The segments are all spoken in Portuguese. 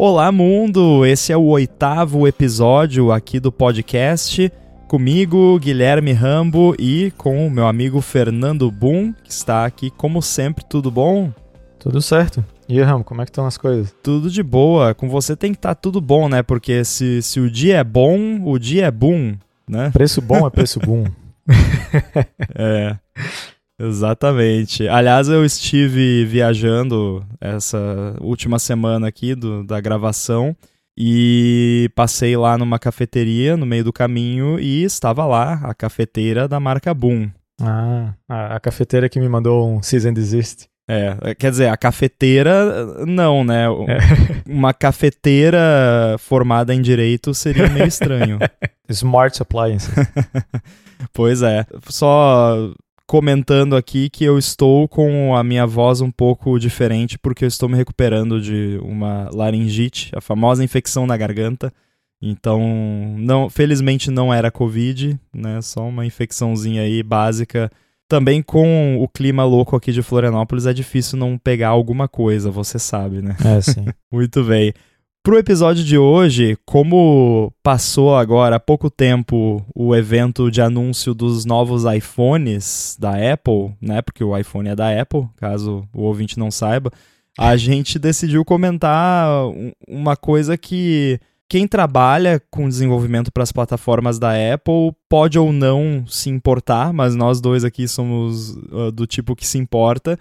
Olá, mundo! Esse é o oitavo episódio aqui do podcast. Comigo, Guilherme Rambo e com o meu amigo Fernando Boom, que está aqui como sempre. Tudo bom? Tudo certo. E aí, Rambo, como é que estão as coisas? Tudo de boa. Com você tem que estar tá tudo bom, né? Porque se, se o dia é bom, o dia é boom, né? Preço bom é preço boom. é. Exatamente. Aliás, eu estive viajando essa última semana aqui do, da gravação e passei lá numa cafeteria no meio do caminho e estava lá a cafeteira da marca Boom. Ah, a cafeteira que me mandou um Season Desist. É, quer dizer, a cafeteira, não, né? É. Uma cafeteira formada em direito seria meio estranho. Smart Appliances. pois é. Só comentando aqui que eu estou com a minha voz um pouco diferente porque eu estou me recuperando de uma laringite, a famosa infecção na garganta. Então, não, felizmente não era covid, né? Só uma infecçãozinha aí básica. Também com o clima louco aqui de Florianópolis é difícil não pegar alguma coisa, você sabe, né? É, sim. Muito bem. Pro episódio de hoje, como passou agora há pouco tempo o evento de anúncio dos novos iPhones da Apple, né? Porque o iPhone é da Apple, caso o ouvinte não saiba, a gente decidiu comentar uma coisa que quem trabalha com desenvolvimento para as plataformas da Apple pode ou não se importar, mas nós dois aqui somos uh, do tipo que se importa,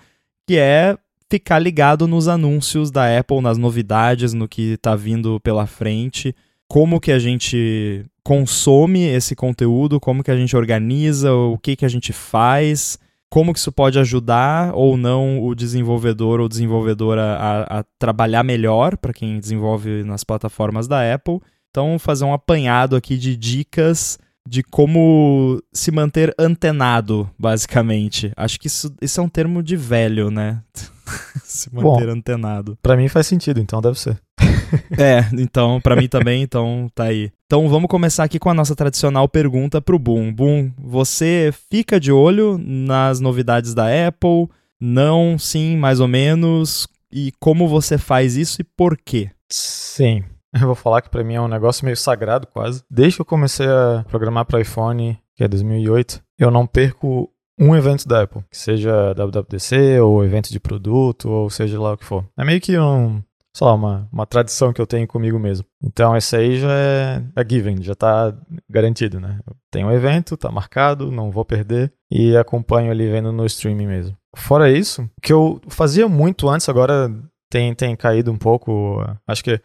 que é ficar ligado nos anúncios da Apple, nas novidades, no que está vindo pela frente, como que a gente consome esse conteúdo, como que a gente organiza, o que que a gente faz, como que isso pode ajudar ou não o desenvolvedor ou desenvolvedora a, a trabalhar melhor para quem desenvolve nas plataformas da Apple. Então, fazer um apanhado aqui de dicas de como se manter antenado, basicamente. Acho que isso, isso é um termo de velho, né? se manter Bom, antenado. Para mim faz sentido, então deve ser. é, então, para mim também, então tá aí. Então vamos começar aqui com a nossa tradicional pergunta pro Boom. Boom, você fica de olho nas novidades da Apple? Não, sim, mais ou menos. E como você faz isso e por quê? Sim. Eu vou falar que para mim é um negócio meio sagrado quase. Desde que eu comecei a programar para iPhone, que é 2008, eu não perco um evento da Apple, que seja WWDC ou evento de produto ou seja lá o que for. É meio que um, sei lá, uma, uma tradição que eu tenho comigo mesmo. Então esse aí já é, é given, já tá garantido, né? Tem um evento, tá marcado, não vou perder e acompanho ali vendo no streaming mesmo. Fora isso, o que eu fazia muito antes, agora tem, tem caído um pouco, acho que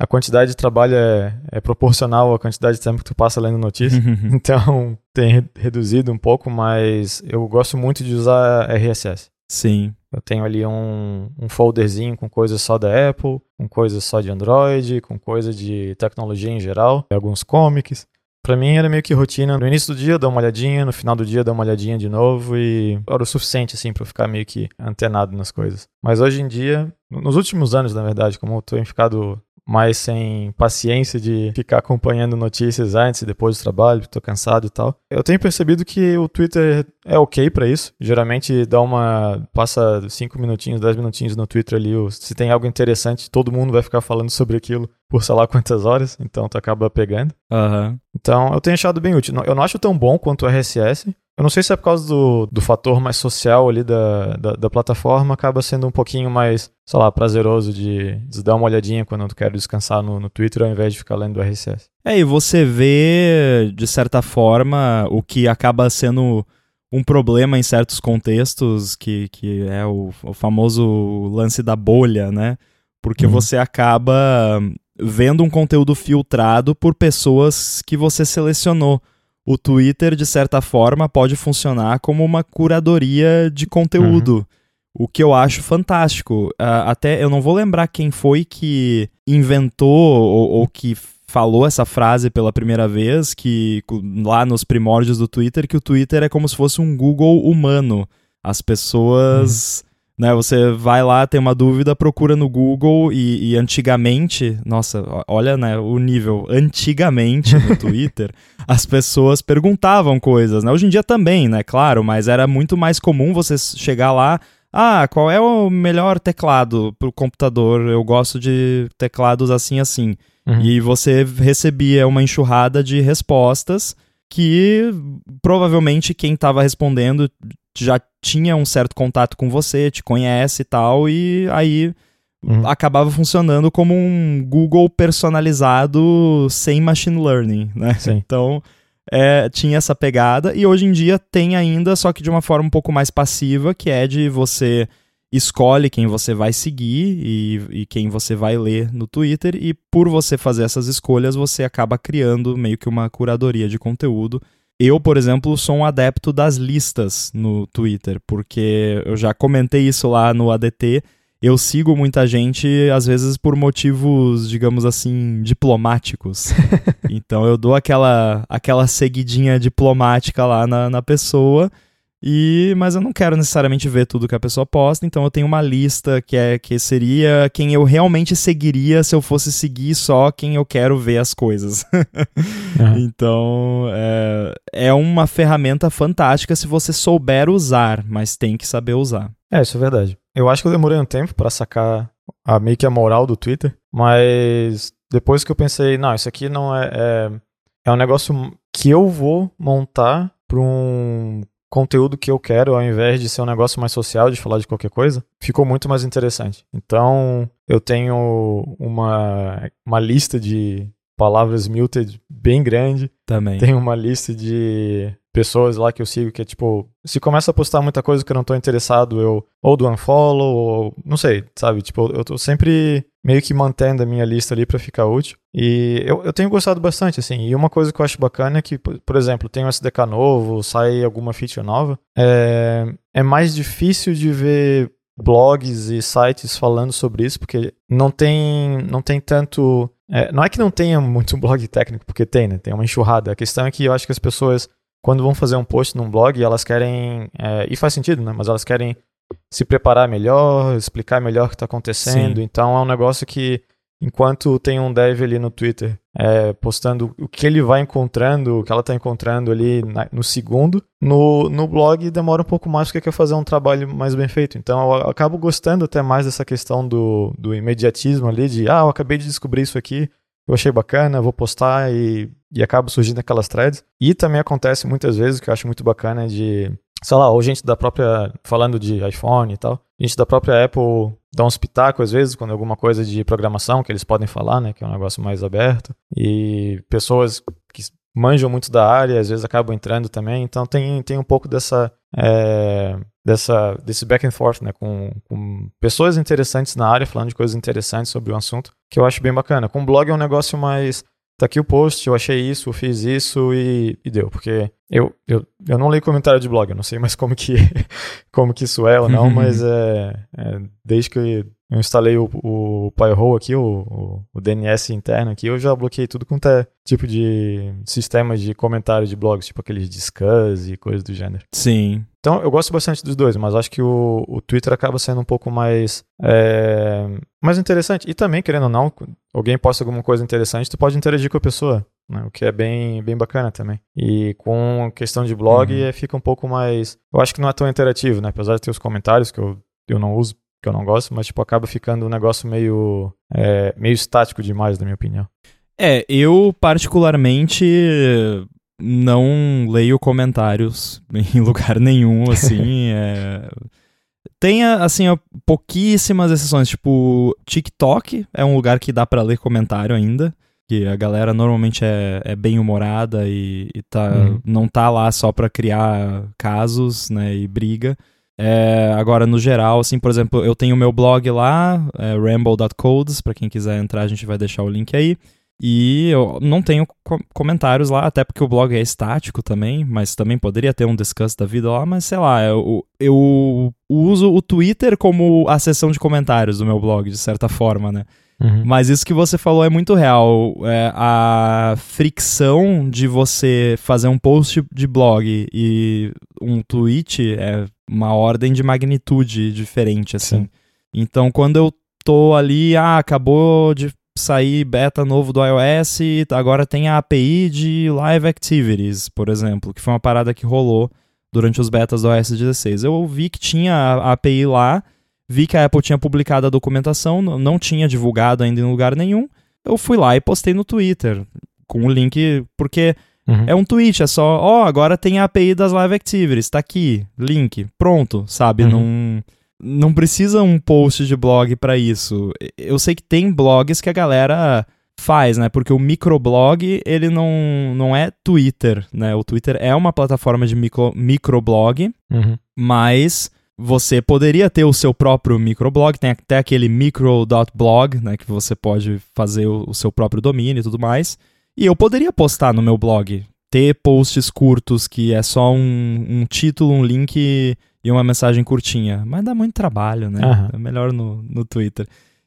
a quantidade de trabalho é, é, proporcional à quantidade de tempo que tu passa lendo notícia. então, tem reduzido um pouco, mas eu gosto muito de usar RSS. Sim. Eu tenho ali um, um folderzinho com coisas só da Apple, com coisas só de Android, com coisa de tecnologia em geral, alguns comics. Para mim era meio que rotina. No início do dia dar uma olhadinha, no final do dia dar uma olhadinha de novo e era o suficiente assim para ficar meio que antenado nas coisas. Mas hoje em dia, nos últimos anos, na verdade, como eu tenho ficado mais sem paciência de ficar acompanhando notícias antes e depois do trabalho, estou cansado e tal. Eu tenho percebido que o Twitter é ok para isso. Geralmente dá uma. passa 5 minutinhos, 10 minutinhos no Twitter ali. Se tem algo interessante, todo mundo vai ficar falando sobre aquilo por sei lá quantas horas, então tu acaba pegando. Uhum. Então eu tenho achado bem útil. Eu não acho tão bom quanto o RSS, eu não sei se é por causa do, do fator mais social ali da, da, da, plataforma, acaba sendo um pouquinho mais, sei lá, prazeroso de, de dar uma olhadinha quando tu quer descansar no, no Twitter ao invés de ficar lendo o RSS. É, e você vê, de certa forma, o que acaba sendo um problema em certos contextos, que, que é o, o famoso lance da bolha, né? Porque uhum. você acaba vendo um conteúdo filtrado por pessoas que você selecionou o Twitter, de certa forma, pode funcionar como uma curadoria de conteúdo. Uhum. O que eu acho fantástico. Uh, até eu não vou lembrar quem foi que inventou ou, ou, que falou essa frase pela primeira vez, que lá nos primórdios do Twitter, que o Twitter é como se fosse um Google humano. As pessoas. Uhum né? Você vai lá, tem uma dúvida, procura no Google e, e antigamente, nossa, olha né, o nível, antigamente no Twitter, as pessoas perguntavam coisas, né? Hoje em dia também, né? Claro, mas era muito mais comum você chegar lá, ah, qual é o melhor teclado pro computador? Eu gosto de teclados assim assim. Uhum. E você recebia uma enxurrada de respostas que provavelmente quem estava respondendo já tinha um certo contato com você, te conhece e tal, e aí uhum. acabava funcionando como um Google personalizado sem machine learning, né? Sim. Então é, tinha essa pegada e hoje em dia tem ainda, só que de uma forma um pouco mais passiva, que é de você escolhe quem você vai seguir e, e, quem você vai ler no Twitter, e por você fazer essas escolhas, você acaba criando meio que uma curadoria de conteúdo. Eu, por exemplo, sou um adepto das listas no Twitter, porque eu já comentei isso lá no ADT eu sigo muita gente, às vezes por motivos, digamos assim, diplomáticos. então eu dou aquela, aquela seguidinha diplomática lá na, na pessoa. E, mas eu não quero necessariamente ver tudo que a pessoa posta, então eu tenho uma lista que é que seria quem eu realmente seguiria se eu fosse seguir só quem eu quero ver as coisas. uhum. Então é, é uma ferramenta fantástica se você souber usar, mas tem que saber usar. É, isso é verdade. Eu acho que eu demorei um tempo para sacar a, meio que a moral do Twitter, mas depois que eu pensei, não, isso aqui não é, é, é um negócio que eu vou montar para um conteúdo que eu quero, ao invés de ser um negócio mais social, de falar de qualquer coisa, ficou muito mais interessante. Então, eu tenho uma, uma lista de palavras muted bem grande. Também. Tenho uma lista de pessoas lá que eu sigo que é tipo, se começa a postar muita coisa que eu não tô interessado, eu ou do unfollow ou não sei, sabe? Tipo, eu tô sempre meio que mantendo a minha lista ali para ficar útil. E eu, eu tenho gostado bastante, assim. E uma coisa que eu acho bacana é que, por exemplo, tem um SDK novo, sai alguma feature nova, é, é mais difícil de ver blogs e sites falando sobre isso, porque não tem, não tem tanto. É, não é que não tenha muito blog técnico, porque tem, né? Tem uma enxurrada. A questão é que eu acho que as pessoas quando vão fazer um post num blog, elas querem. É, e faz sentido, né? Mas elas querem se preparar melhor, explicar melhor o que está acontecendo. Sim. Então é um negócio que, enquanto tem um dev ali no Twitter é, postando o que ele vai encontrando, o que ela está encontrando ali na, no segundo, no, no blog demora um pouco mais porque quer fazer um trabalho mais bem feito. Então eu acabo gostando até mais dessa questão do, do imediatismo ali, de ah, eu acabei de descobrir isso aqui, eu achei bacana, vou postar e, e acaba surgindo aquelas threads. E também acontece muitas vezes, que eu acho muito bacana, de, sei lá, ou gente da própria, falando de iPhone e tal, gente da própria Apple dá uns pitacos às vezes, quando é alguma coisa de programação que eles podem falar, né, que é um negócio mais aberto. E pessoas que manjam muito da área, às vezes acabam entrando também, então tem, tem um pouco dessa... É, dessa, desse back and forth, né, com, com, pessoas interessantes na área, falando de coisas interessantes sobre o assunto, que eu acho bem bacana. Com blog é um negócio mais, tá aqui o post, eu achei isso, eu fiz isso e, e deu, porque eu, eu, eu não leio comentário de blog, eu não sei mais como que, como que isso é ou não, mas é, é desde que eu instalei o, o aqui, o, o, o, DNS interno aqui, eu já bloqueei tudo quanto é tipo de sistema de comentário de blogs, tipo aqueles Discuss e coisas do gênero. Sim. Então eu gosto bastante dos dois, mas acho que o, o Twitter acaba sendo um pouco mais, é, mais interessante. E também, querendo ou não, alguém posta alguma coisa interessante, tu pode interagir com a pessoa. Né, o que é bem, bem bacana também. E com a questão de blog, uhum. fica um pouco mais. Eu acho que não é tão interativo, né? Apesar de ter os comentários que eu, eu não uso que eu não gosto, mas tipo, acaba ficando um negócio meio, é, meio estático demais, na minha opinião. É, eu particularmente não leio comentários em lugar nenhum, assim. é... Tem, assim, pouquíssimas exceções, tipo, TikTok é um lugar que dá para ler comentário ainda, que a galera normalmente é, é bem humorada e, e tá, uhum. não tá lá só pra criar casos, né, e briga. É, agora, no geral, assim, por exemplo, eu tenho meu blog lá, é, ramble.codes, para quem quiser entrar, a gente vai deixar o link aí. E eu não tenho co comentários lá, até porque o blog é estático também, mas também poderia ter um discuss da vida lá, mas sei lá, eu, eu uso o Twitter como a seção de comentários do meu blog, de certa forma, né? Uhum. Mas isso que você falou é muito real. É, a fricção de você fazer um post de blog e um tweet é uma ordem de magnitude diferente, assim. Sim. Então, quando eu tô ali, ah, acabou de sair beta novo do iOS agora tem a API de Live Activities, por exemplo, que foi uma parada que rolou durante os betas do OS 16. Eu vi que tinha a API lá, vi que a Apple tinha publicado a documentação, não tinha divulgado ainda em lugar nenhum. Eu fui lá e postei no Twitter com o link, porque uhum. é um tweet, é só, ó, oh, agora tem a API das Live Activities, tá aqui, link, pronto, sabe? Uhum. Não não precisa um post de blog para isso. Eu sei que tem blogs que a galera faz, né? Porque o microblog, ele não, não é Twitter, né? O Twitter é uma plataforma de micro, microblog, uhum. mas você poderia ter o seu próprio microblog, tem até aquele micro.blog, né? Que você pode fazer o, o seu próprio domínio e tudo mais. E eu poderia postar no meu blog, ter posts curtos que é só um, um título, um link e uma mensagem curtinha. Mas dá muito trabalho, né? Uhum. É melhor no, no Twitter.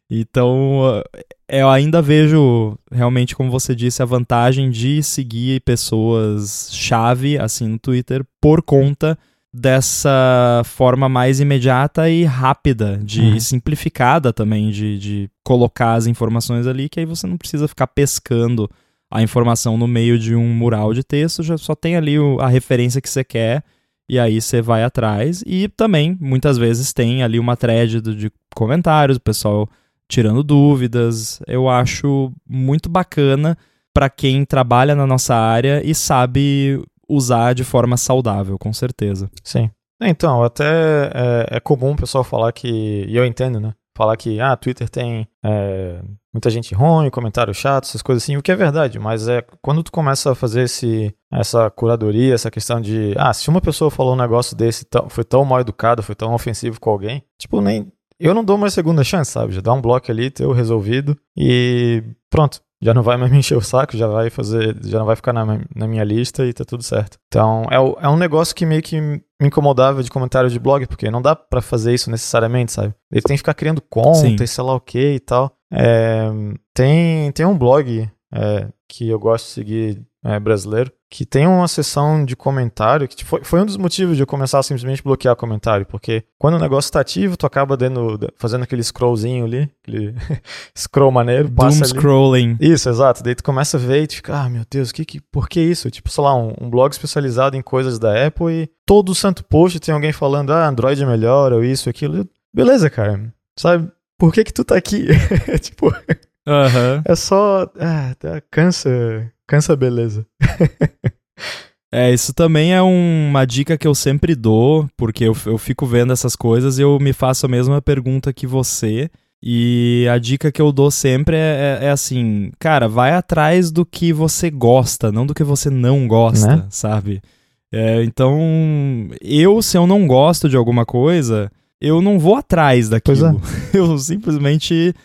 Então, eu ainda vejo, realmente, como você disse, a vantagem de seguir pessoas chave, assim, no Twitter, por conta dessa forma mais imediata e rápida, de uhum. simplificada também, de, de colocar as informações ali, que aí você não precisa ficar pescando a informação no meio de um mural de texto, já só tem ali o, a referência que você quer e aí você vai atrás. E também, muitas vezes, tem ali uma thread de comentários, o pessoal tirando dúvidas. Eu acho muito bacana para quem trabalha na nossa área e sabe usar de forma saudável, com certeza. Sim. Então, até é, é comum o pessoal falar que, e eu entendo, né? Falar que, ah, Twitter tem é, muita gente ruim, comentários chatos, essas coisas assim, o que é verdade, mas é quando tu começa a fazer esse, essa curadoria, essa questão de, ah, se uma pessoa falou um negócio desse, foi tão mal educado, foi tão ofensivo com alguém, tipo, nem, eu não dou uma segunda chance, sabe? Já dá um bloco ali, teu resolvido e pronto. Já não vai mais me encher o saco, já vai fazer, já não vai ficar na, na minha lista e tá tudo certo. Então, é, é um negócio que meio que me incomodava de comentário de blog, porque não dá para fazer isso necessariamente, sabe? Ele tem que ficar criando conta Sim. e sei lá o que e tal. É, tem, tem um blog é, que eu gosto de seguir é, brasileiro, que tem uma seção de comentário, que foi, foi um dos motivos de eu começar a simplesmente bloquear comentário, porque quando o negócio está ativo, tu acaba dando, fazendo aquele scrollzinho ali, aquele scroll maneiro, passa Doom ali. scrolling. Isso, exato. Daí tu começa a ver e tu fica, ah, meu Deus, que, que, por que isso? Tipo, sei lá, um, um blog especializado em coisas da Apple e todo santo post tem alguém falando, ah, Android é melhor, ou isso, aquilo. Beleza, cara. Sabe, por que que tu tá aqui? tipo... Uhum. É só. Ah, cansa. Cansa beleza. É, isso também é um, uma dica que eu sempre dou, porque eu, eu fico vendo essas coisas e eu me faço a mesma pergunta que você. E a dica que eu dou sempre é, é, é assim, cara, vai atrás do que você gosta, não do que você não gosta, né? sabe? É, então, eu, se eu não gosto de alguma coisa, eu não vou atrás daquilo. É. Eu simplesmente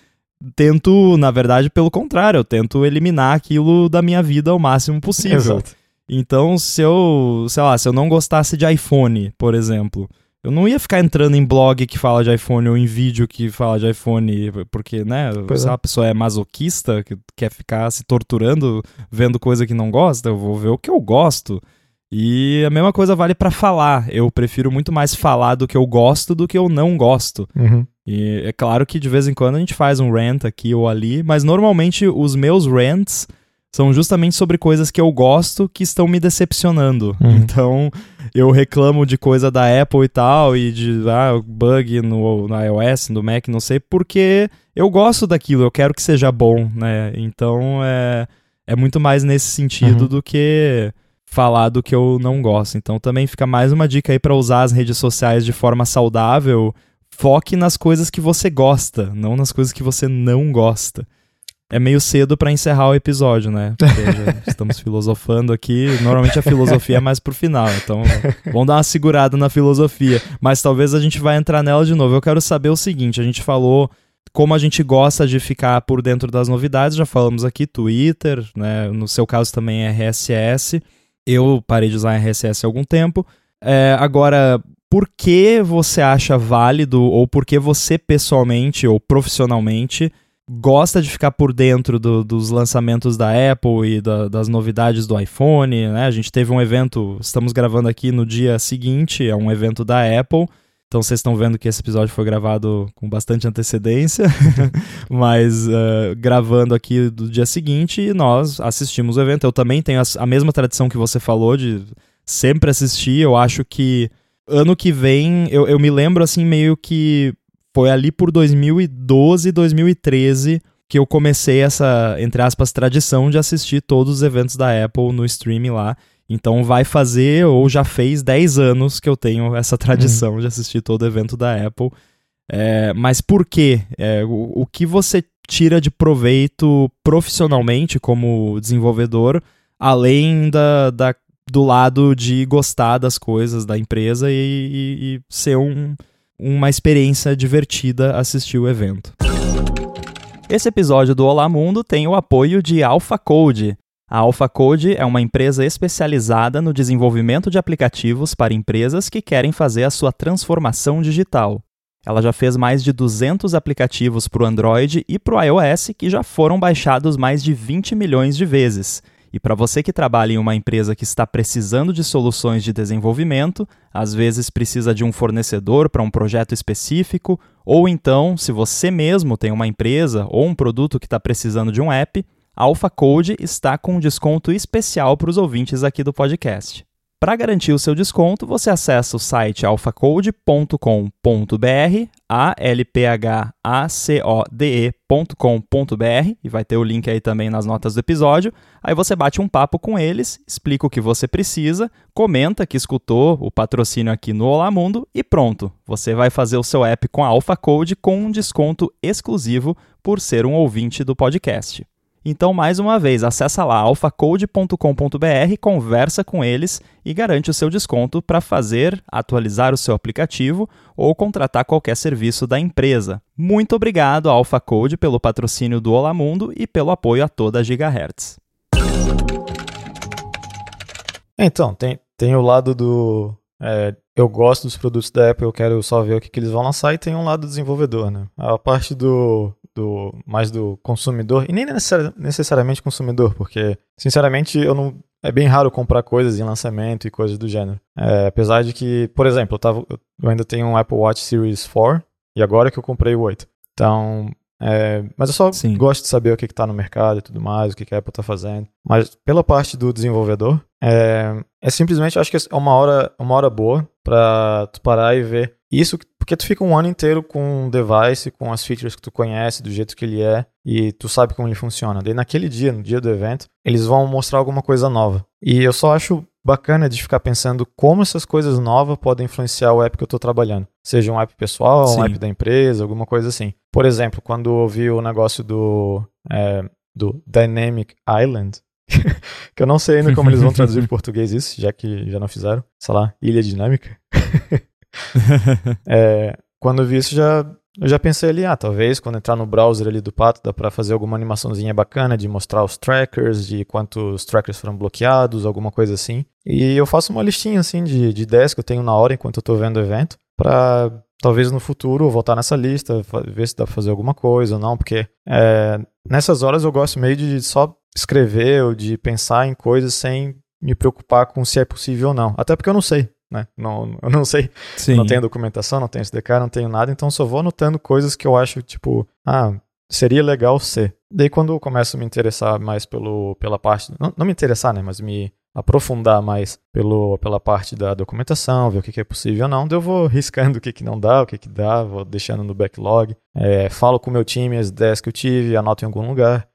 tento, na verdade, pelo contrário, eu tento eliminar aquilo da minha vida o máximo possível. Exato. Então, se eu, sei lá, se eu não gostasse de iPhone, por exemplo, eu não ia ficar entrando em blog que fala de iPhone ou em vídeo que fala de iPhone, porque, né, pois se é. a pessoa é masoquista, que quer ficar se torturando vendo coisa que não gosta, eu vou ver o que eu gosto. E a mesma coisa vale para falar. Eu prefiro muito mais falar do que eu gosto do que eu não gosto. Uhum. E é claro que de vez em quando a gente faz um rant aqui ou ali, mas normalmente os meus rants são justamente sobre coisas que eu gosto que estão me decepcionando. Uhum. Então, eu reclamo de coisa da Apple e tal, e de ah, bug no, no iOS, no Mac, não sei, porque eu gosto daquilo, eu quero que seja bom, né? Então, é, é muito mais nesse sentido uhum. do que falar do que eu não gosto. Então, também fica mais uma dica aí para usar as redes sociais de forma saudável. Foque nas coisas que você gosta, não nas coisas que você não gosta é meio cedo para encerrar o episódio, né? Estamos filosofando aqui. Normalmente a filosofia é mais pro final, então vamos dar uma segurada na filosofia. Mas talvez a gente vai entrar nela de novo. Eu quero saber o seguinte: a gente falou como a gente gosta de ficar por dentro das novidades, já falamos aqui Twitter, né? No seu caso também é RSS. Eu parei de usar RSS há algum tempo. É, agora, por que você acha válido, ou por que você pessoalmente ou profissionalmente gosta de ficar por dentro do, dos lançamentos da Apple e da, das novidades do iPhone, né? A gente teve um evento, estamos gravando aqui no dia seguinte, é um evento da Apple. Então vocês estão vendo que esse episódio foi gravado com bastante antecedência, mas uh, gravando aqui do dia seguinte, nós assistimos o evento. Eu também tenho a, a mesma tradição que você falou de sempre assisti. Eu acho que ano que vem, eu, eu me lembro assim, meio que foi ali por 2012, 2013 que eu comecei essa, entre aspas, tradição de assistir todos os eventos da Apple no streaming lá. Então vai fazer, ou já fez 10 anos que eu tenho essa tradição uhum. de assistir todo evento da Apple. É, mas por quê? É, o, o que você tira de proveito profissionalmente como desenvolvedor, além da, da, do lado de gostar das coisas da empresa e, e, e ser um, uma experiência divertida assistir o evento. Esse episódio do Olá Mundo tem o apoio de AlphaCode. A AlphaCode é uma empresa especializada no desenvolvimento de aplicativos para empresas que querem fazer a sua transformação digital. Ela já fez mais de 200 aplicativos para o Android e para o iOS que já foram baixados mais de 20 milhões de vezes. E para você que trabalha em uma empresa que está precisando de soluções de desenvolvimento, às vezes precisa de um fornecedor para um projeto específico, ou então, se você mesmo tem uma empresa ou um produto que está precisando de um app, a AlphaCode está com um desconto especial para os ouvintes aqui do podcast. Para garantir o seu desconto, você acessa o site alphacode.com.br, a-l-p-h-a-c-o-d-e.com.br, e vai ter o link aí também nas notas do episódio. Aí você bate um papo com eles, explica o que você precisa, comenta que escutou o patrocínio aqui no Olá Mundo e pronto. Você vai fazer o seu app com a AlphaCode com um desconto exclusivo por ser um ouvinte do podcast. Então, mais uma vez, acessa lá alfacode.com.br, conversa com eles e garante o seu desconto para fazer, atualizar o seu aplicativo ou contratar qualquer serviço da empresa. Muito obrigado, AlphaCode, pelo patrocínio do Olá Mundo e pelo apoio a toda a Gigahertz. Então, tem, tem o lado do. É, eu gosto dos produtos da Apple, eu quero só ver o que, que eles vão lançar, e tem um lado do desenvolvedor, né? A parte do, do mais do consumidor, e nem necessariamente consumidor, porque, sinceramente, eu não. É bem raro comprar coisas em lançamento e coisas do gênero. É, apesar de que, por exemplo, eu, tava, eu ainda tenho um Apple Watch Series 4 e agora que eu comprei o 8. Então, é, mas eu só Sim. gosto de saber o que está no mercado e tudo mais, o que, que a Apple está fazendo. Mas pela parte do desenvolvedor, é, é simplesmente, acho que é uma hora, uma hora boa para tu parar e ver isso, porque tu fica um ano inteiro com um device, com as features que tu conhece, do jeito que ele é, e tu sabe como ele funciona. Daí naquele dia, no dia do evento, eles vão mostrar alguma coisa nova. E eu só acho bacana de ficar pensando como essas coisas novas podem influenciar o app que eu estou trabalhando. Seja um app pessoal, Sim. um app da empresa, alguma coisa assim. Por exemplo, quando eu vi o negócio do, é, do Dynamic Island, que eu não sei ainda como eles vão traduzir em português isso, já que já não fizeram. Sei lá, ilha dinâmica. é, quando eu vi isso, já, eu já pensei ali, ah, talvez quando entrar no browser ali do Pato, dá para fazer alguma animaçãozinha bacana de mostrar os trackers, de quantos trackers foram bloqueados, alguma coisa assim. E eu faço uma listinha assim de, de ideias que eu tenho na hora enquanto eu tô vendo o evento, para talvez no futuro voltar nessa lista, ver se dá pra fazer alguma coisa ou não, porque é, nessas horas eu gosto meio de só escrever ou de pensar em coisas sem me preocupar com se é possível ou não. Até porque eu não sei, né? Não, eu não sei. Sim. Não tenho documentação, não tenho SDK, não tenho nada, então só vou anotando coisas que eu acho, tipo, ah, seria legal ser. Daí quando eu começo a me interessar mais pelo, pela parte, não, não me interessar, né, mas me aprofundar mais pelo, pela parte da documentação, ver o que, que é possível ou não, daí eu vou riscando o que, que não dá, o que, que dá, vou deixando no backlog, é, falo com o meu time as ideias que eu tive, anoto em algum lugar.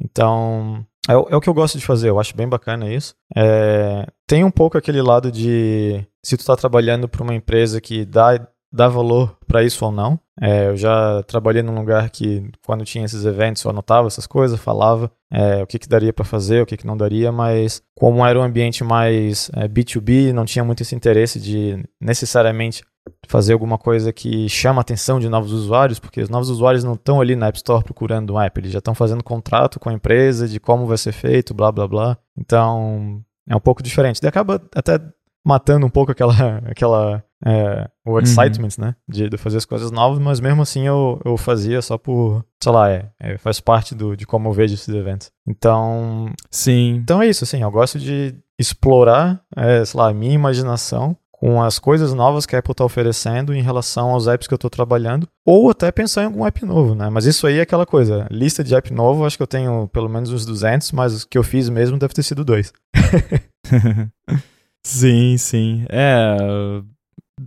Então, é, é, o que eu gosto de fazer, eu acho bem bacana isso. É, tem um pouco aquele lado de se tu está trabalhando para uma empresa que dá, dá valor para isso ou não. É, eu já trabalhei num lugar que, quando tinha esses eventos, eu anotava essas coisas, falava é, o que, que daria para fazer, o que, que não daria, mas como era um ambiente mais é, B2B, não tinha muito esse interesse de necessariamente fazer alguma coisa que chama a atenção de novos usuários, porque os novos usuários não estão ali na App Store procurando um app, eles já estão fazendo contrato com a empresa de como vai ser feito, blá blá blá. Então é um pouco diferente. E acaba até matando um pouco aquela, aquela é, o uhum. excitement, uhum. né, de, de, fazer as coisas novas, mas mesmo assim eu, eu fazia só por, sei lá, é, é, faz parte do, de como eu vejo esses eventos. Então, sim. Então é isso, assim, eu gosto de explorar, é, sei lá, a minha imaginação com as coisas novas que a Apple está oferecendo em relação aos apps que eu estou trabalhando, ou até pensar em algum app novo, né? Mas isso aí é aquela coisa, lista de app novo, acho que eu tenho pelo menos uns 200, mas os que eu fiz mesmo deve ter sido dois. Sim, sim. É.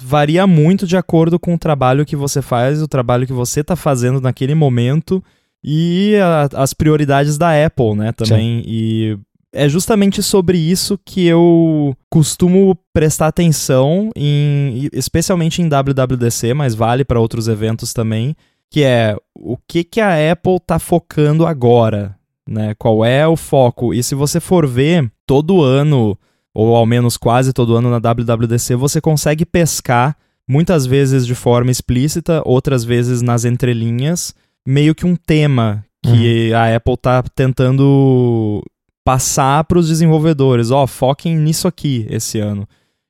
Varia muito de acordo com o trabalho que você faz, o trabalho que você está fazendo naquele momento e a, as prioridades da Apple, né? Também. Sim. E é justamente sobre isso que eu costumo prestar atenção, em, especialmente em WWDC, mas vale para outros eventos também, que é o que, que a Apple está focando agora, né? Qual é o foco? E se você for ver, todo ano, ou ao menos quase todo ano na WWDC, você consegue pescar, muitas vezes de forma explícita, outras vezes nas entrelinhas, meio que um tema que uhum. a Apple está tentando passar para os desenvolvedores, ó, oh, foquem nisso aqui esse ano.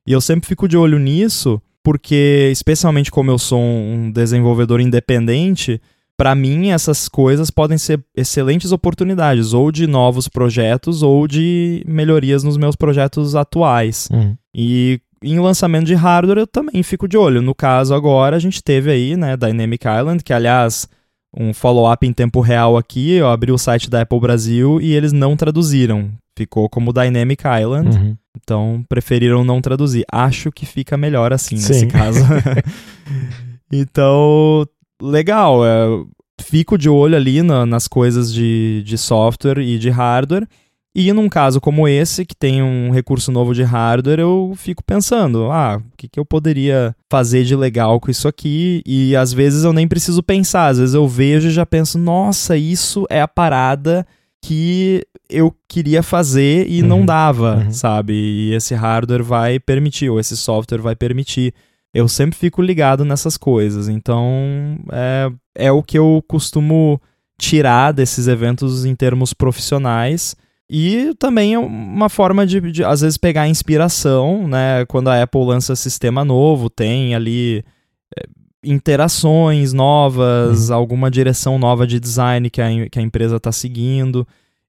E eu sempre fico de olho nisso, porque especialmente como eu sou um desenvolvedor independente, para mim essas coisas podem ser excelentes oportunidades, ou de novos projetos, ou de melhorias nos meus projetos atuais. Uhum. E em lançamento de hardware eu também fico de olho. No caso agora a gente teve aí, né, Dynamic Island, que aliás um follow-up em tempo real aqui. Eu abri o site da Apple Brasil e eles não traduziram. Ficou como Dynamic Island. Uhum. Então preferiram não traduzir. Acho que fica melhor assim Sim. nesse caso. então, legal. É, fico de olho ali na, nas coisas de, de software e de hardware. E num caso como esse, que tem um recurso novo de hardware, eu fico pensando, ah, o que, que eu poderia fazer de legal com isso aqui? E às vezes eu nem preciso pensar, às vezes eu vejo e já penso, nossa, isso é a parada que eu queria fazer e uhum. não dava, uhum. sabe? E esse hardware vai permitir, ou esse software vai permitir. Eu sempre fico ligado nessas coisas, então é, é o que eu costumo tirar desses eventos em termos profissionais e também é uma forma de, de, às vezes, pegar inspiração, né? Quando a Apple lança sistema novo, tem ali é, interações novas, uhum. alguma direção nova de design que a, que a empresa está seguindo.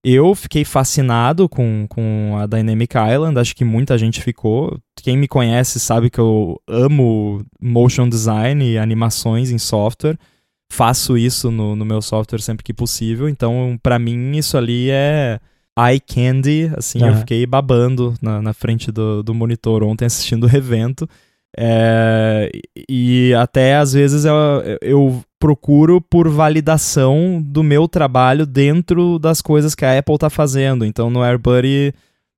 Eu fiquei fascinado com, com a Dynamic Island, acho que muita gente ficou. Quem me conhece sabe que eu amo motion design e animações em software. Faço isso no, no meu software sempre que possível, então para mim isso ali é eye candy, assim, uhum. eu fiquei babando na, na frente do, do monitor ontem assistindo o evento. É, e até às vezes eu, eu procuro por validação do meu trabalho dentro das coisas que a Apple está fazendo. Então no AirBuddy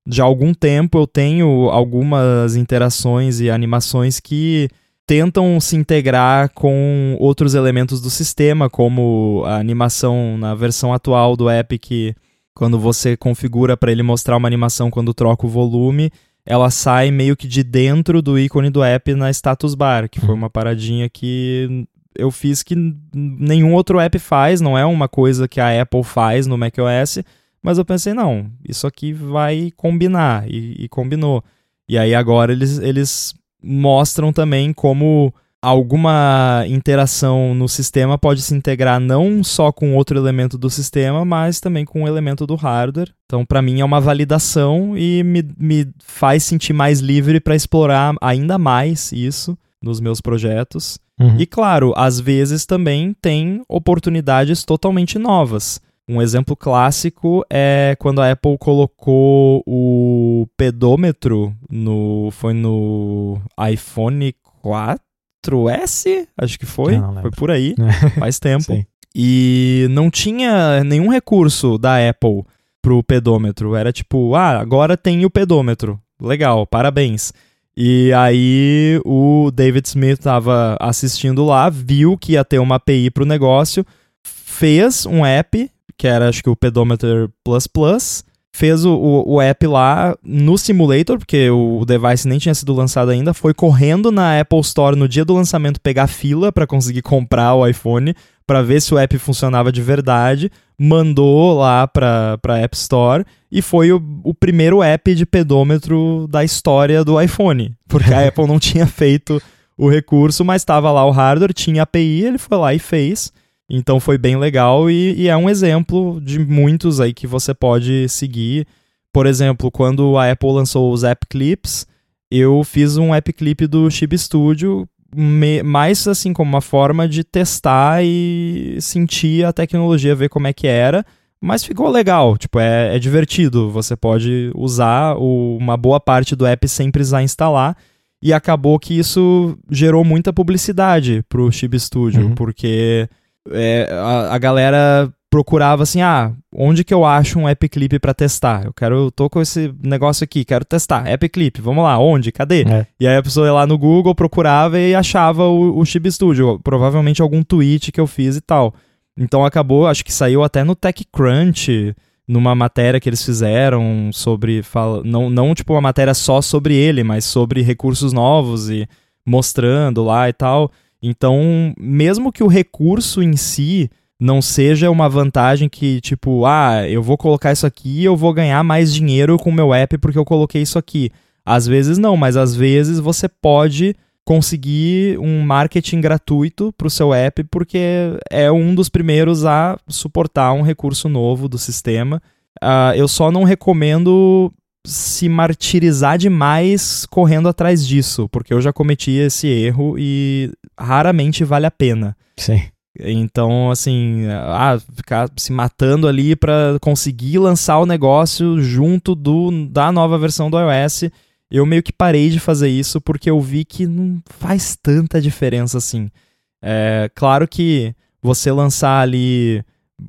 já há algum tempo eu tenho algumas interações e animações que tentam se integrar com outros elementos do sistema, como a animação na versão atual do app que quando você configura para ele mostrar uma animação quando troca o volume, ela sai meio que de dentro do ícone do app na status bar, que foi uhum. uma paradinha que eu fiz que nenhum outro app faz, não é uma coisa que a Apple faz no macOS, mas eu pensei, não, isso aqui vai combinar, e, e combinou. E aí agora eles, eles mostram também como alguma interação no sistema pode se integrar não só com outro elemento do sistema, mas também com um elemento do hardware. Então, para mim, é uma validação e me, me faz sentir mais livre para explorar ainda mais isso nos meus projetos. Uhum. E, claro, às vezes também tem oportunidades totalmente novas. Um exemplo clássico é quando a Apple colocou o pedômetro no foi no iPhone 4 4S, acho que foi. Foi por aí, faz tempo. E não tinha nenhum recurso da Apple pro pedômetro. Era tipo, ah, agora tem o pedômetro. Legal, parabéns. E aí o David Smith estava assistindo lá, viu que ia ter uma API pro negócio, fez um app, que era acho que o Pedometer Plus Plus, fez o, o, o, app lá no simulator, porque o, o, device nem tinha sido lançado ainda, foi correndo na Apple Store no dia do lançamento pegar fila para conseguir comprar o iPhone, para ver se o app funcionava de verdade, mandou lá para para App Store e foi o, o primeiro app de pedômetro da história do iPhone, porque a Apple não tinha feito o recurso, mas estava lá o hardware, tinha API, ele foi lá e fez. Então foi bem legal e, e, é um exemplo de muitos aí que você pode seguir. Por exemplo, quando a Apple lançou os App Clips, eu fiz um App Clip do Chib Studio me, mais assim como uma forma de testar e sentir a tecnologia, ver como é que era. mas ficou legal, tipo, é, é divertido. Você pode usar o, uma boa parte do app sem precisar instalar. E acabou que isso gerou muita publicidade pro Chib Studio, uhum. porque é, a, a, galera procurava assim, ah, onde que eu acho um app clip para testar? Eu quero, eu tô com esse negócio aqui, quero testar, app clip, vamos lá, onde? Cadê? É. E aí a pessoa ia lá no Google, procurava e achava o, o Chib Studio, provavelmente algum tweet que eu fiz e tal. Então acabou, acho que saiu até no TechCrunch, numa matéria que eles fizeram sobre. Fala, não, não tipo uma matéria só sobre ele, mas sobre recursos novos e mostrando lá e tal. Então, mesmo que o recurso em si não seja uma vantagem que, tipo, ah, eu vou colocar isso aqui eu vou ganhar mais dinheiro com o meu app porque eu coloquei isso aqui. Às vezes não, mas às vezes você pode conseguir um marketing gratuito para o seu app, porque é um dos primeiros a suportar um recurso novo do sistema. Uh, eu só não recomendo se martirizar demais correndo atrás disso, porque eu já cometi esse erro e raramente vale a pena. Sim. Então, assim, ah, ficar se matando ali para conseguir lançar o negócio junto do, da nova versão do iOS eu meio que parei de fazer isso porque eu vi que não faz tanta diferença assim. É claro que você lançar ali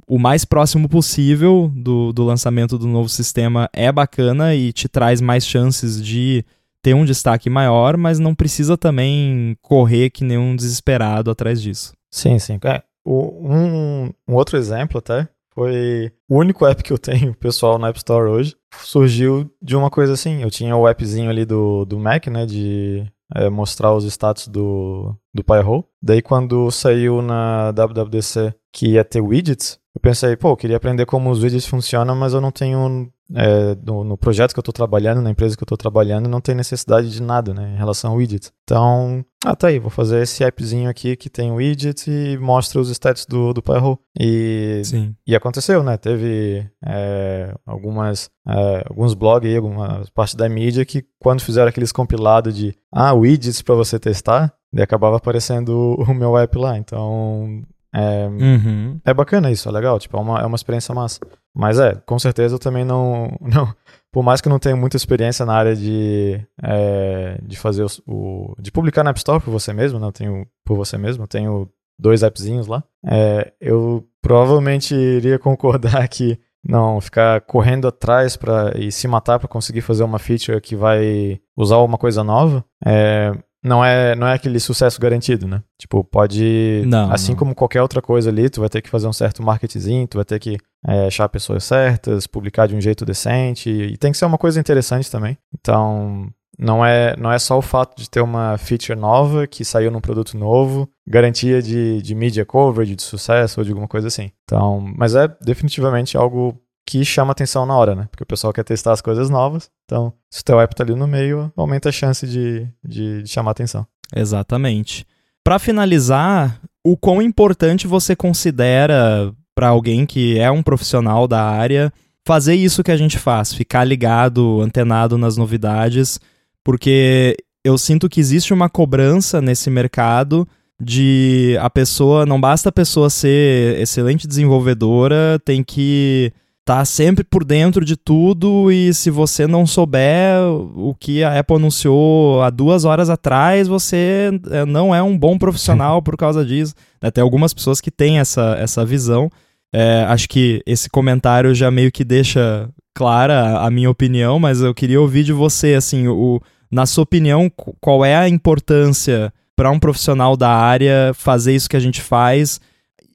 o mais próximo possível do, do lançamento do novo sistema é bacana e te traz mais chances de ter um destaque maior, mas não precisa também correr que nem um desesperado atrás disso. Sim, sim. É, um, um outro exemplo até foi o único app que eu tenho pessoal na App Store hoje. Surgiu de uma coisa assim. Eu tinha o appzinho ali do, do Mac, né? De é, mostrar os status do, do Pi-hole. Daí quando saiu na WWDC que ia ter widgets, eu pensei, pô, eu queria aprender como os widgets funcionam, mas eu não tenho é, no, no, projeto que eu estou trabalhando, na empresa que eu estou trabalhando, não tem necessidade de nada, né, em relação ao widget. Então, ah, tá aí, vou fazer esse appzinho aqui que tem widget e mostra os stats do, do Pyro. E, Sim. e aconteceu, né, teve é, algumas, é, alguns blogs aí, algumas partes da mídia que quando fizeram aqueles compilados de, ah, widgets para você testar, acabava aparecendo o meu app lá, então... É, uhum. é bacana isso, é legal, tipo, é uma, é uma experiência massa. Mas é, com certeza eu também não, não. Por mais que eu não tenha muita experiência na área de, é, de fazer o, o, de publicar na App Store por você mesmo, né, tenho por você mesmo, eu tenho dois appzinhos lá. É, eu provavelmente iria concordar que não ficar correndo atrás para e se matar para conseguir fazer uma feature que vai usar uma coisa nova. É, não é, não é aquele sucesso garantido, né? Tipo, pode. Não, assim não. como qualquer outra coisa ali, tu vai ter que fazer um certo marketing, tu vai ter que é, achar pessoas certas, publicar de um jeito decente. E tem que ser uma coisa interessante também. Então, não é, não é só o fato de ter uma feature nova que saiu num produto novo, garantia de, de media coverage, de sucesso ou de alguma coisa assim. Então, mas é definitivamente algo que chama atenção na hora, né? Porque o pessoal quer testar as coisas novas. Então, se o teu app tá ali no meio, aumenta a chance de, de, de chamar atenção. Exatamente. Para finalizar, o quão importante você considera para alguém que é um profissional da área fazer isso que a gente faz, ficar ligado, antenado nas novidades, porque eu sinto que existe uma cobrança nesse mercado de a pessoa, não basta a pessoa ser excelente desenvolvedora, tem que tá sempre por dentro de tudo e se você não souber o que a Apple anunciou há duas horas atrás, você é, não é um bom profissional por causa disso. É, tem algumas pessoas que têm essa, essa visão. É, acho que esse comentário já meio que deixa clara a minha opinião, mas eu queria ouvir de você, assim, o, na sua opinião, qual é a importância para um profissional da área fazer isso que a gente faz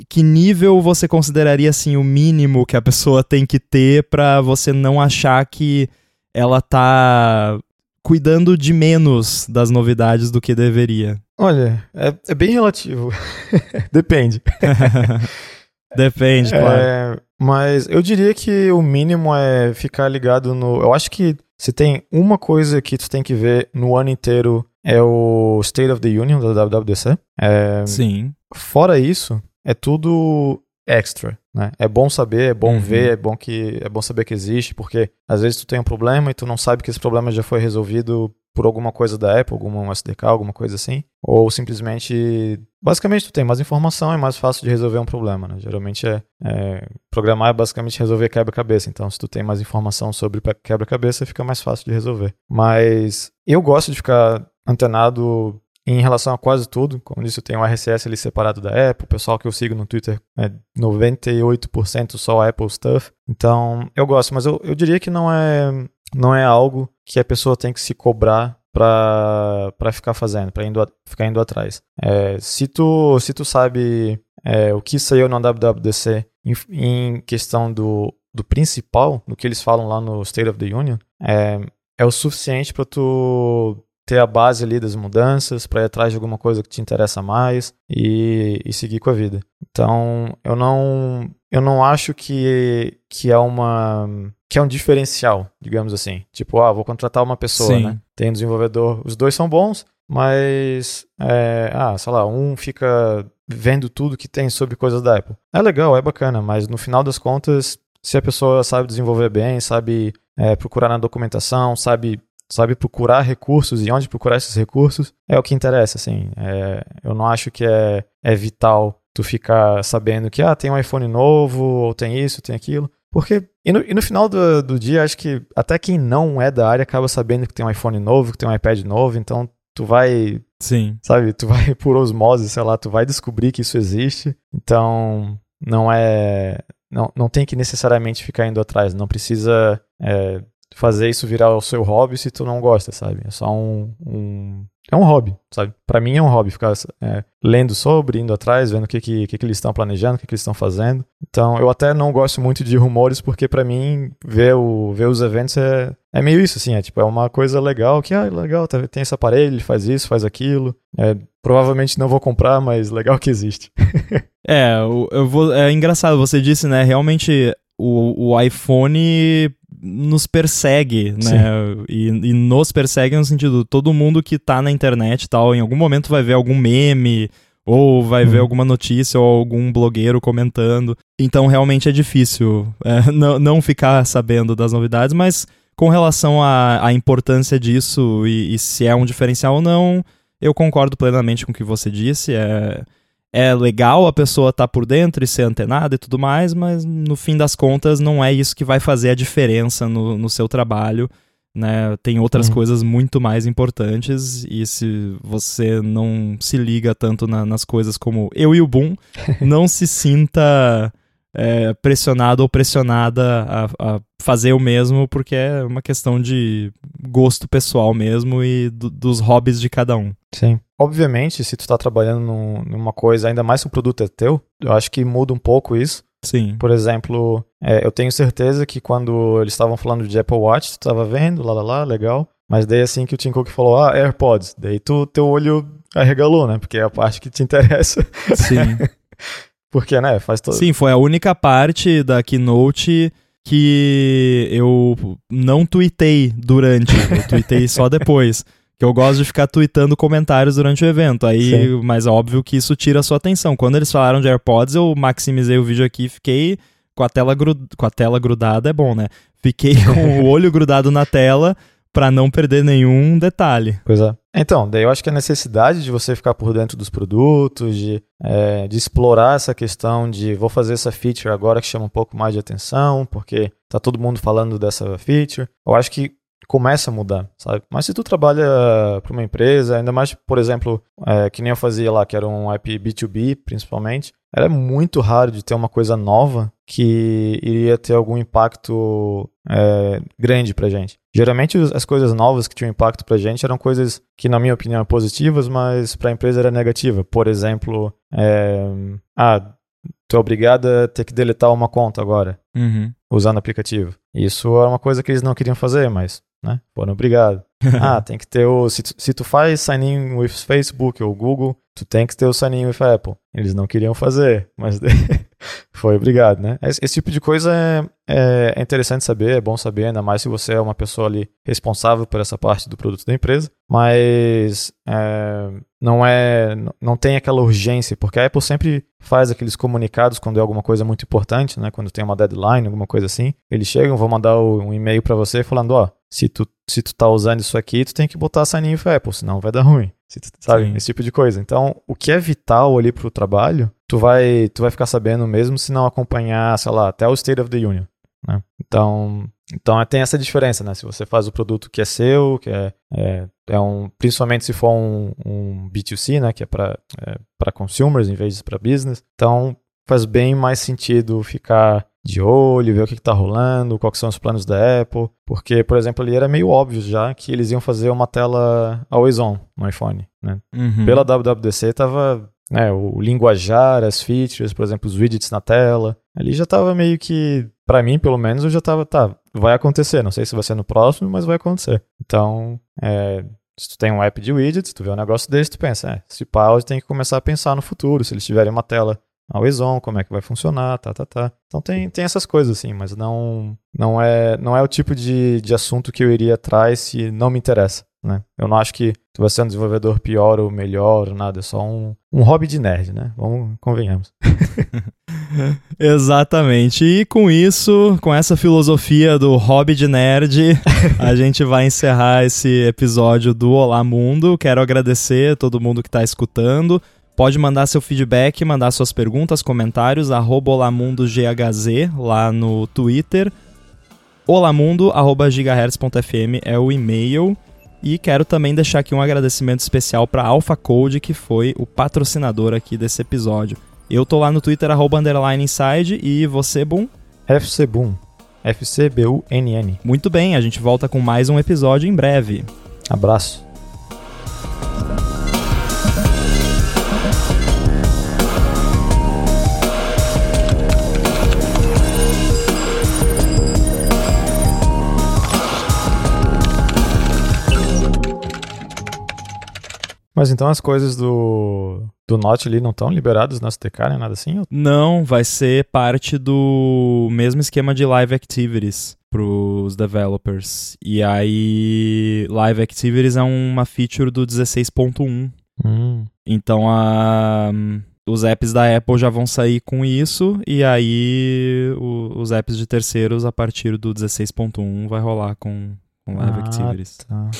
que nível você consideraria assim o mínimo que a pessoa tem que ter para você não achar que ela tá cuidando de menos das novidades do que deveria? Olha, é, é bem relativo. Depende. Depende, é, claro. Mas eu diria que o mínimo é ficar ligado no. Eu acho que se tem uma coisa que tu tem que ver no ano inteiro é o State of the Union da WWDC. É, Sim. Fora isso, é tudo extra, né? É bom saber, é bom Uhum. ver, é bom que é bom saber que existe, porque às vezes tu tem um problema e tu não sabe que esse problema já foi resolvido por alguma coisa da Apple, algum SDK, alguma coisa assim, ou simplesmente, basicamente tu tem mais informação, é mais fácil de resolver um problema, né? Geralmente é, é programar é basicamente resolver quebra-cabeça, então se tu tem mais informação sobre quebra-cabeça, fica mais fácil de resolver. Mas eu gosto de ficar antenado em relação a quase tudo, como disse, eu tenho um RSS ali separado da Apple, o pessoal que eu sigo no Twitter é 98% só Apple stuff, então eu gosto, mas eu, eu diria que não é, não é algo que a pessoa tem que se cobrar para ficar fazendo, para indo, ficar indo atrás. É, se, tu, se tu sabe é, o que saiu na WWDC em, em questão do, do principal, do que eles falam lá no State of the Union, é, é o suficiente para tu ter a base ali das mudanças, para ir atrás de alguma coisa que te interessa mais e, e seguir com a vida. Então, eu não eu não acho que, que é uma que é um diferencial, digamos assim. Tipo, ah, vou contratar uma pessoa, Sim. né? Tem um desenvolvedor, os dois são bons, mas é, ah, sei lá, um fica vendo tudo que tem sobre coisas da Apple. É legal, é bacana, mas no final das contas, se a pessoa sabe desenvolver bem, sabe é, procurar na documentação, sabe sabe procurar recursos e onde procurar esses recursos é o que interessa, assim. É, eu não acho que é, é vital tu ficar sabendo que ah, tem um iPhone novo, ou tem isso, tem aquilo. Porque, e no, e no final do, do dia, acho que até quem não é da área acaba sabendo que tem um iPhone novo, que tem um iPad novo, então tu vai, Sim. sabe, tu vai por osmose, sei lá, tu vai descobrir que isso existe. Então, não é. Não, não tem que necessariamente ficar indo atrás, não precisa é, fazer isso virar o seu hobby se tu não gosta, sabe? É só um. um é um hobby, sabe? Pra mim é um hobby ficar é, lendo sobre, indo atrás, vendo o que, que, que, que eles estão planejando, o que, que eles estão fazendo. Então, eu até não gosto muito de rumores, porque pra mim, ver, o, ver os eventos é, é meio isso, assim, é tipo, é uma coisa legal, que, ah, legal, tá- tem esse aparelho, faz isso, faz aquilo. É, provavelmente não vou comprar, mas legal que existe. É, eu vou, é engraçado, você disse, né? Realmente o, o iPhone nos persegue, né? E, e nos persegue no sentido, todo mundo que tá na internet e tal, em algum momento vai ver algum meme, ou vai ver Uhum. alguma notícia, ou algum blogueiro comentando. Então realmente é difícil é, não, não ficar sabendo das novidades, mas com relação à, à importância disso e, e se é um diferencial ou não, eu concordo plenamente com o que você disse. É, é legal a pessoa estar por dentro e ser antenada e tudo mais, mas no fim das contas não é isso que vai fazer a diferença no, no seu trabalho. Né? Tem outras Uhum. coisas muito mais importantes e se você não se liga tanto na- nas coisas como eu e o Boom, não se sinta é, pressionado ou pressionada a, a fazer o mesmo, porque é uma questão de gosto pessoal mesmo e do- dos hobbies de cada um. Sim. Obviamente, se tu tá trabalhando num- numa coisa, ainda mais se o produto é teu, eu acho que muda um pouco isso. Sim. Por exemplo, é, eu tenho certeza que quando eles estavam falando de Apple Watch, tu tava vendo, lá, lá, lá, legal. Mas daí assim que o Tim Cook falou, ah, AirPods. Daí tu, teu olho arregalou, né? Porque é a parte que te interessa. Sim. Porque, né, faz todo... Sim, foi a única parte da keynote que eu não tuitei durante, eu tuitei só depois. Que eu gosto de ficar tweetando comentários durante o evento. Aí, Sim. mas é óbvio que isso tira a sua atenção. Quando eles falaram de AirPods, eu maximizei o vídeo aqui e fiquei com a tela, com a tela grudada, é bom, né? Fiquei com o olho grudado na tela pra não perder nenhum detalhe. Pois é. Então, daí eu acho que a necessidade de você ficar por dentro dos produtos, de, é, de explorar essa questão de vou fazer essa feature agora que chama um pouco mais de atenção, porque tá todo mundo falando dessa feature, eu acho que começa a mudar, sabe? Mas se tu trabalha para uma empresa, ainda mais, por exemplo, é, que nem eu fazia lá, que era um app B2B, principalmente, era muito raro de ter uma coisa nova que iria ter algum impacto é, grande pra gente. Geralmente as coisas novas que tinham impacto pra gente eram coisas que, na minha opinião, eram positivas, mas pra empresa era negativa. Por exemplo, é, ah, tu é obrigado a ter que deletar uma conta agora Uhum. usando aplicativo. Isso era uma coisa que eles não queriam fazer, mas, né, foram obrigados. ah, tem que ter o. Se tu, se tu faz sign in with Facebook ou Google, tu tem que ter o sign in with Apple. Eles não queriam fazer, mas. Foi, obrigado, né? Esse, esse tipo de coisa é, é, é, interessante saber, é bom saber, ainda mais se você é uma pessoa ali responsável por essa parte do produto da empresa, mas é, não é, não tem aquela urgência, porque a Apple sempre faz aqueles comunicados quando é alguma coisa muito importante, né? Quando tem uma deadline, alguma coisa assim, eles chegam, vão mandar um e-mail para você falando, ó, se tu, se tu tá usando isso aqui, tu tem que botar sign in Apple, senão vai dar ruim. Sabe? Sim. Esse tipo de coisa. Então, o que é vital ali pro trabalho, tu vai, tu vai ficar sabendo mesmo se não acompanhar, sei lá, até o State of the Union. Né? Então, então tem essa diferença, né? Se você faz o produto que é seu, que é, é, é um, principalmente se for um, um B2C, né? Que é para é, consumers em vez de para business. Então faz bem mais sentido ficar de olho, ver o que está rolando, quais são os planos da Apple. Porque, por exemplo, ali era meio óbvio já que eles iam fazer uma tela always on no iPhone. Né? Uhum. Pela WWDC tava né, o linguajar, as features, por exemplo, os widgets na tela. Ali já tava meio que, para mim pelo menos, eu já tava, tá, vai acontecer. Não sei se vai ser no próximo, mas vai acontecer. Então, é, se tu tem um app de widgets, tu vê um negócio desse, tu pensa, é, se pause tem que começar a pensar no futuro, se eles tiverem uma tela always on, como é que vai funcionar, tá, tá, tá. Então tem, tem essas coisas assim, mas não não é não é o tipo de, de assunto que eu iria atrás se não me interessa, né? Eu não acho que tu vai ser um desenvolvedor pior ou melhor ou nada, é só um, um hobby de nerd, né? Vamos, convenhamos. Exatamente. E com isso, com essa filosofia do hobby de nerd, a gente vai encerrar esse episódio do Olá Mundo. Quero agradecer a todo mundo que está escutando. Pode mandar seu feedback, mandar suas perguntas, comentários, arroba olamundogHZ lá no Twitter. olamundo.gigahertz.fm é o e-mail. E quero também deixar aqui um agradecimento especial para Alpha Code, que foi o patrocinador aqui desse episódio. Eu tô lá no Twitter, arroba underline inside, e você, Boom? FCBoom. F-C-B-U-N-N. Muito bem, a gente volta com mais um episódio em breve. Abraço. Mas então as coisas do, do Note ali não estão liberadas no SDK, nem nada assim? Não, vai ser parte do mesmo esquema de Live Activities pros developers. E aí, Live Activities é uma feature do 16.1. Hum. Então, a, os apps da Apple já vão sair com isso, e aí o, os apps de terceiros, a partir do 16.1, vai rolar com, com Live ah, Activities. Tá.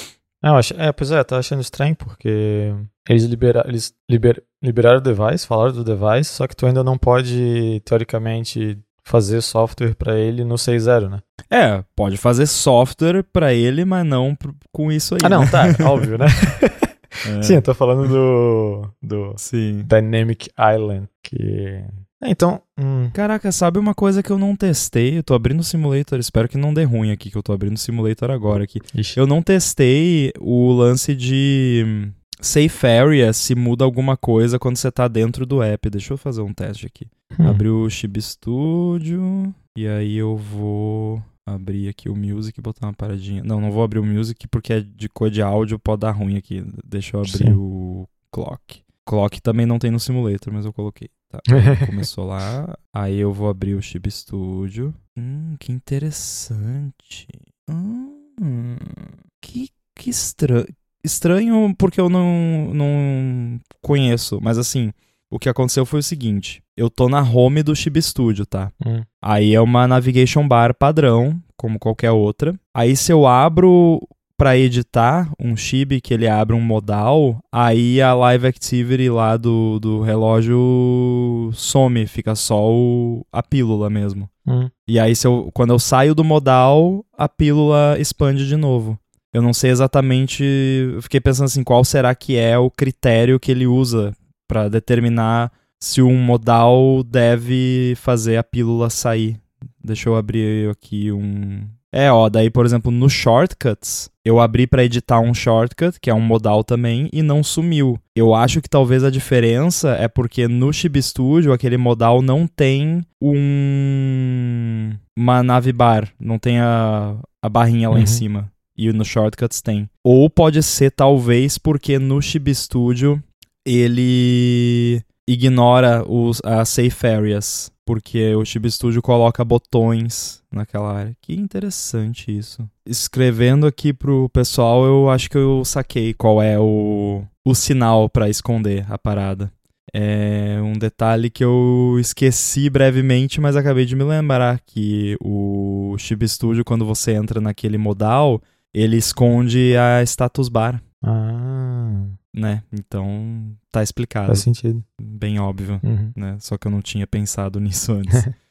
É, eu acho, é, pois é, tá achando estranho porque eles, libera, eles liber, liberaram o device, falaram do device, só que tu ainda não pode, teoricamente, fazer software para ele no 6.0, né? É, pode fazer software para ele, mas não com isso aí. Ah, não, né? tá, óbvio, né? É. Sim, eu tô falando do, do Sim. Dynamic Island, que é, então. Hum. Caraca, sabe uma coisa que eu não testei? Eu tô abrindo o simulator, espero que não dê ruim aqui, que eu tô abrindo o simulator agora aqui. Ixi. Eu não testei o lance de hum, safe area se muda alguma coisa quando você tá dentro do app. Deixa eu fazer um teste aqui. Hum. Abrir o Chib Studio e aí eu vou abrir aqui o music e botar uma paradinha. Não, não vou abrir o music porque é de cor de áudio, pode dar ruim aqui. Deixa eu abrir Sim. o clock. Clock também não tem no simulator, mas eu coloquei. Tá. Começou lá. Aí eu vou abrir o Chip Studio. Hum, que interessante. Hum, que, que estranho. Estranho porque eu não, não conheço, mas assim, o que aconteceu foi o seguinte: eu tô na home do Chib Studio, tá? Hum. Aí é uma navigation bar padrão, como qualquer outra. Aí se eu abro para editar um chib que ele abre um modal, aí a live activity lá do, do relógio some, fica só o, a pílula mesmo. Hum. E aí se eu, quando eu saio do modal, a pílula expande de novo. Eu não sei exatamente, eu fiquei pensando assim, qual será que é o critério que ele usa para determinar se um modal deve fazer a pílula sair. Deixa eu abrir aqui um é, ó, daí, por exemplo, no Shortcuts, eu abri para editar um shortcut, que é um modal também, e não sumiu. Eu acho que talvez a diferença é porque no Chib Studio aquele modal não tem um uma navbar, não tem a, a barrinha lá uhum. em cima. E no Shortcuts tem. Ou pode ser talvez porque no Chib Studio ele ignora os, as safe areas, porque o Chibi Studio coloca botões naquela área. Que interessante isso. Escrevendo aqui pro pessoal, eu acho que eu saquei qual é o, o sinal para esconder a parada. É um detalhe que eu esqueci brevemente, mas acabei de me lembrar que o Chibi Studio, quando você entra naquele modal, ele esconde a status bar. Ah. Né? Então tá explicado. Faz sentido. Bem óbvio, uhum. né? Só que eu não tinha pensado nisso antes.